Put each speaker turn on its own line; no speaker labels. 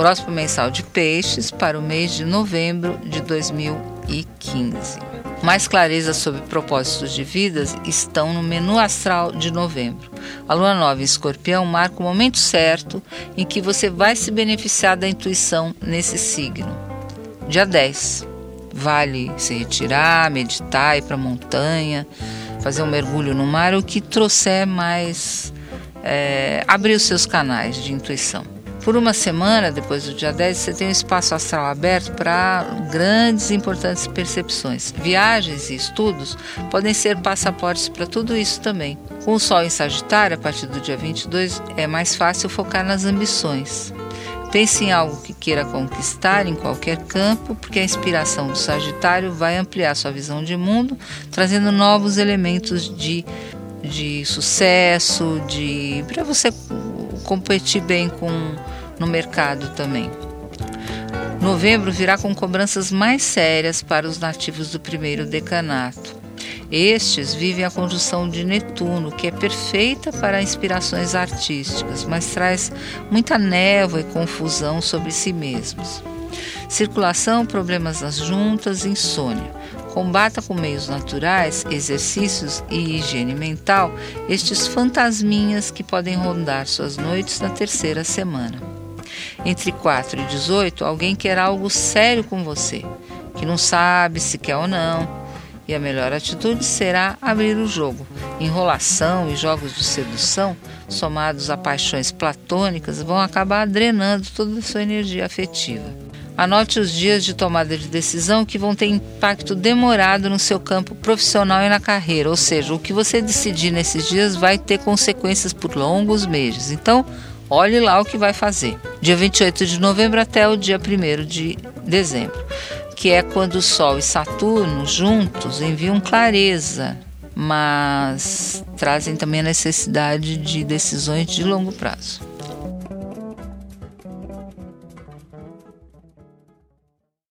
Horóscopo mensal de Peixes para o mês de novembro de 2015. Mais clareza sobre propósitos de vidas estão no menu astral de novembro. A lua nova em escorpião marca o momento certo em que você vai se beneficiar da intuição nesse signo. Dia 10. Vale se retirar, meditar, ir para a montanha, fazer um mergulho no mar, o que trouxer mais. É, abrir os seus canais de intuição. Por uma semana, depois do dia 10, você tem um espaço astral aberto para grandes e importantes percepções. Viagens e estudos podem ser passaportes para tudo isso também. Com o Sol em Sagitário, a partir do dia 22, é mais fácil focar nas ambições. Pense em algo que queira conquistar em qualquer campo, porque a inspiração do Sagitário vai ampliar sua visão de mundo, trazendo novos elementos de, de sucesso, de para você competir bem com no mercado também. Novembro virá com cobranças mais sérias para os nativos do primeiro decanato. Estes vivem a conjunção de Netuno, que é perfeita para inspirações artísticas, mas traz muita névoa e confusão sobre si mesmos. Circulação, problemas nas juntas, insônia. Combata com meios naturais, exercícios e higiene mental estes fantasminhas que podem rondar suas noites na terceira semana. Entre 4 e 18, alguém quer algo sério com você, que não sabe se quer ou não, e a melhor atitude será abrir o jogo. Enrolação e jogos de sedução, somados a paixões platônicas, vão acabar drenando toda a sua energia afetiva. Anote os dias de tomada de decisão que vão ter impacto demorado no seu campo profissional e na carreira, ou seja, o que você decidir nesses dias vai ter consequências por longos meses. Então, olhe lá o que vai fazer. Dia 28 de novembro até o dia 1 de dezembro que é quando o Sol e Saturno juntos enviam clareza, mas trazem também a necessidade de decisões de longo prazo.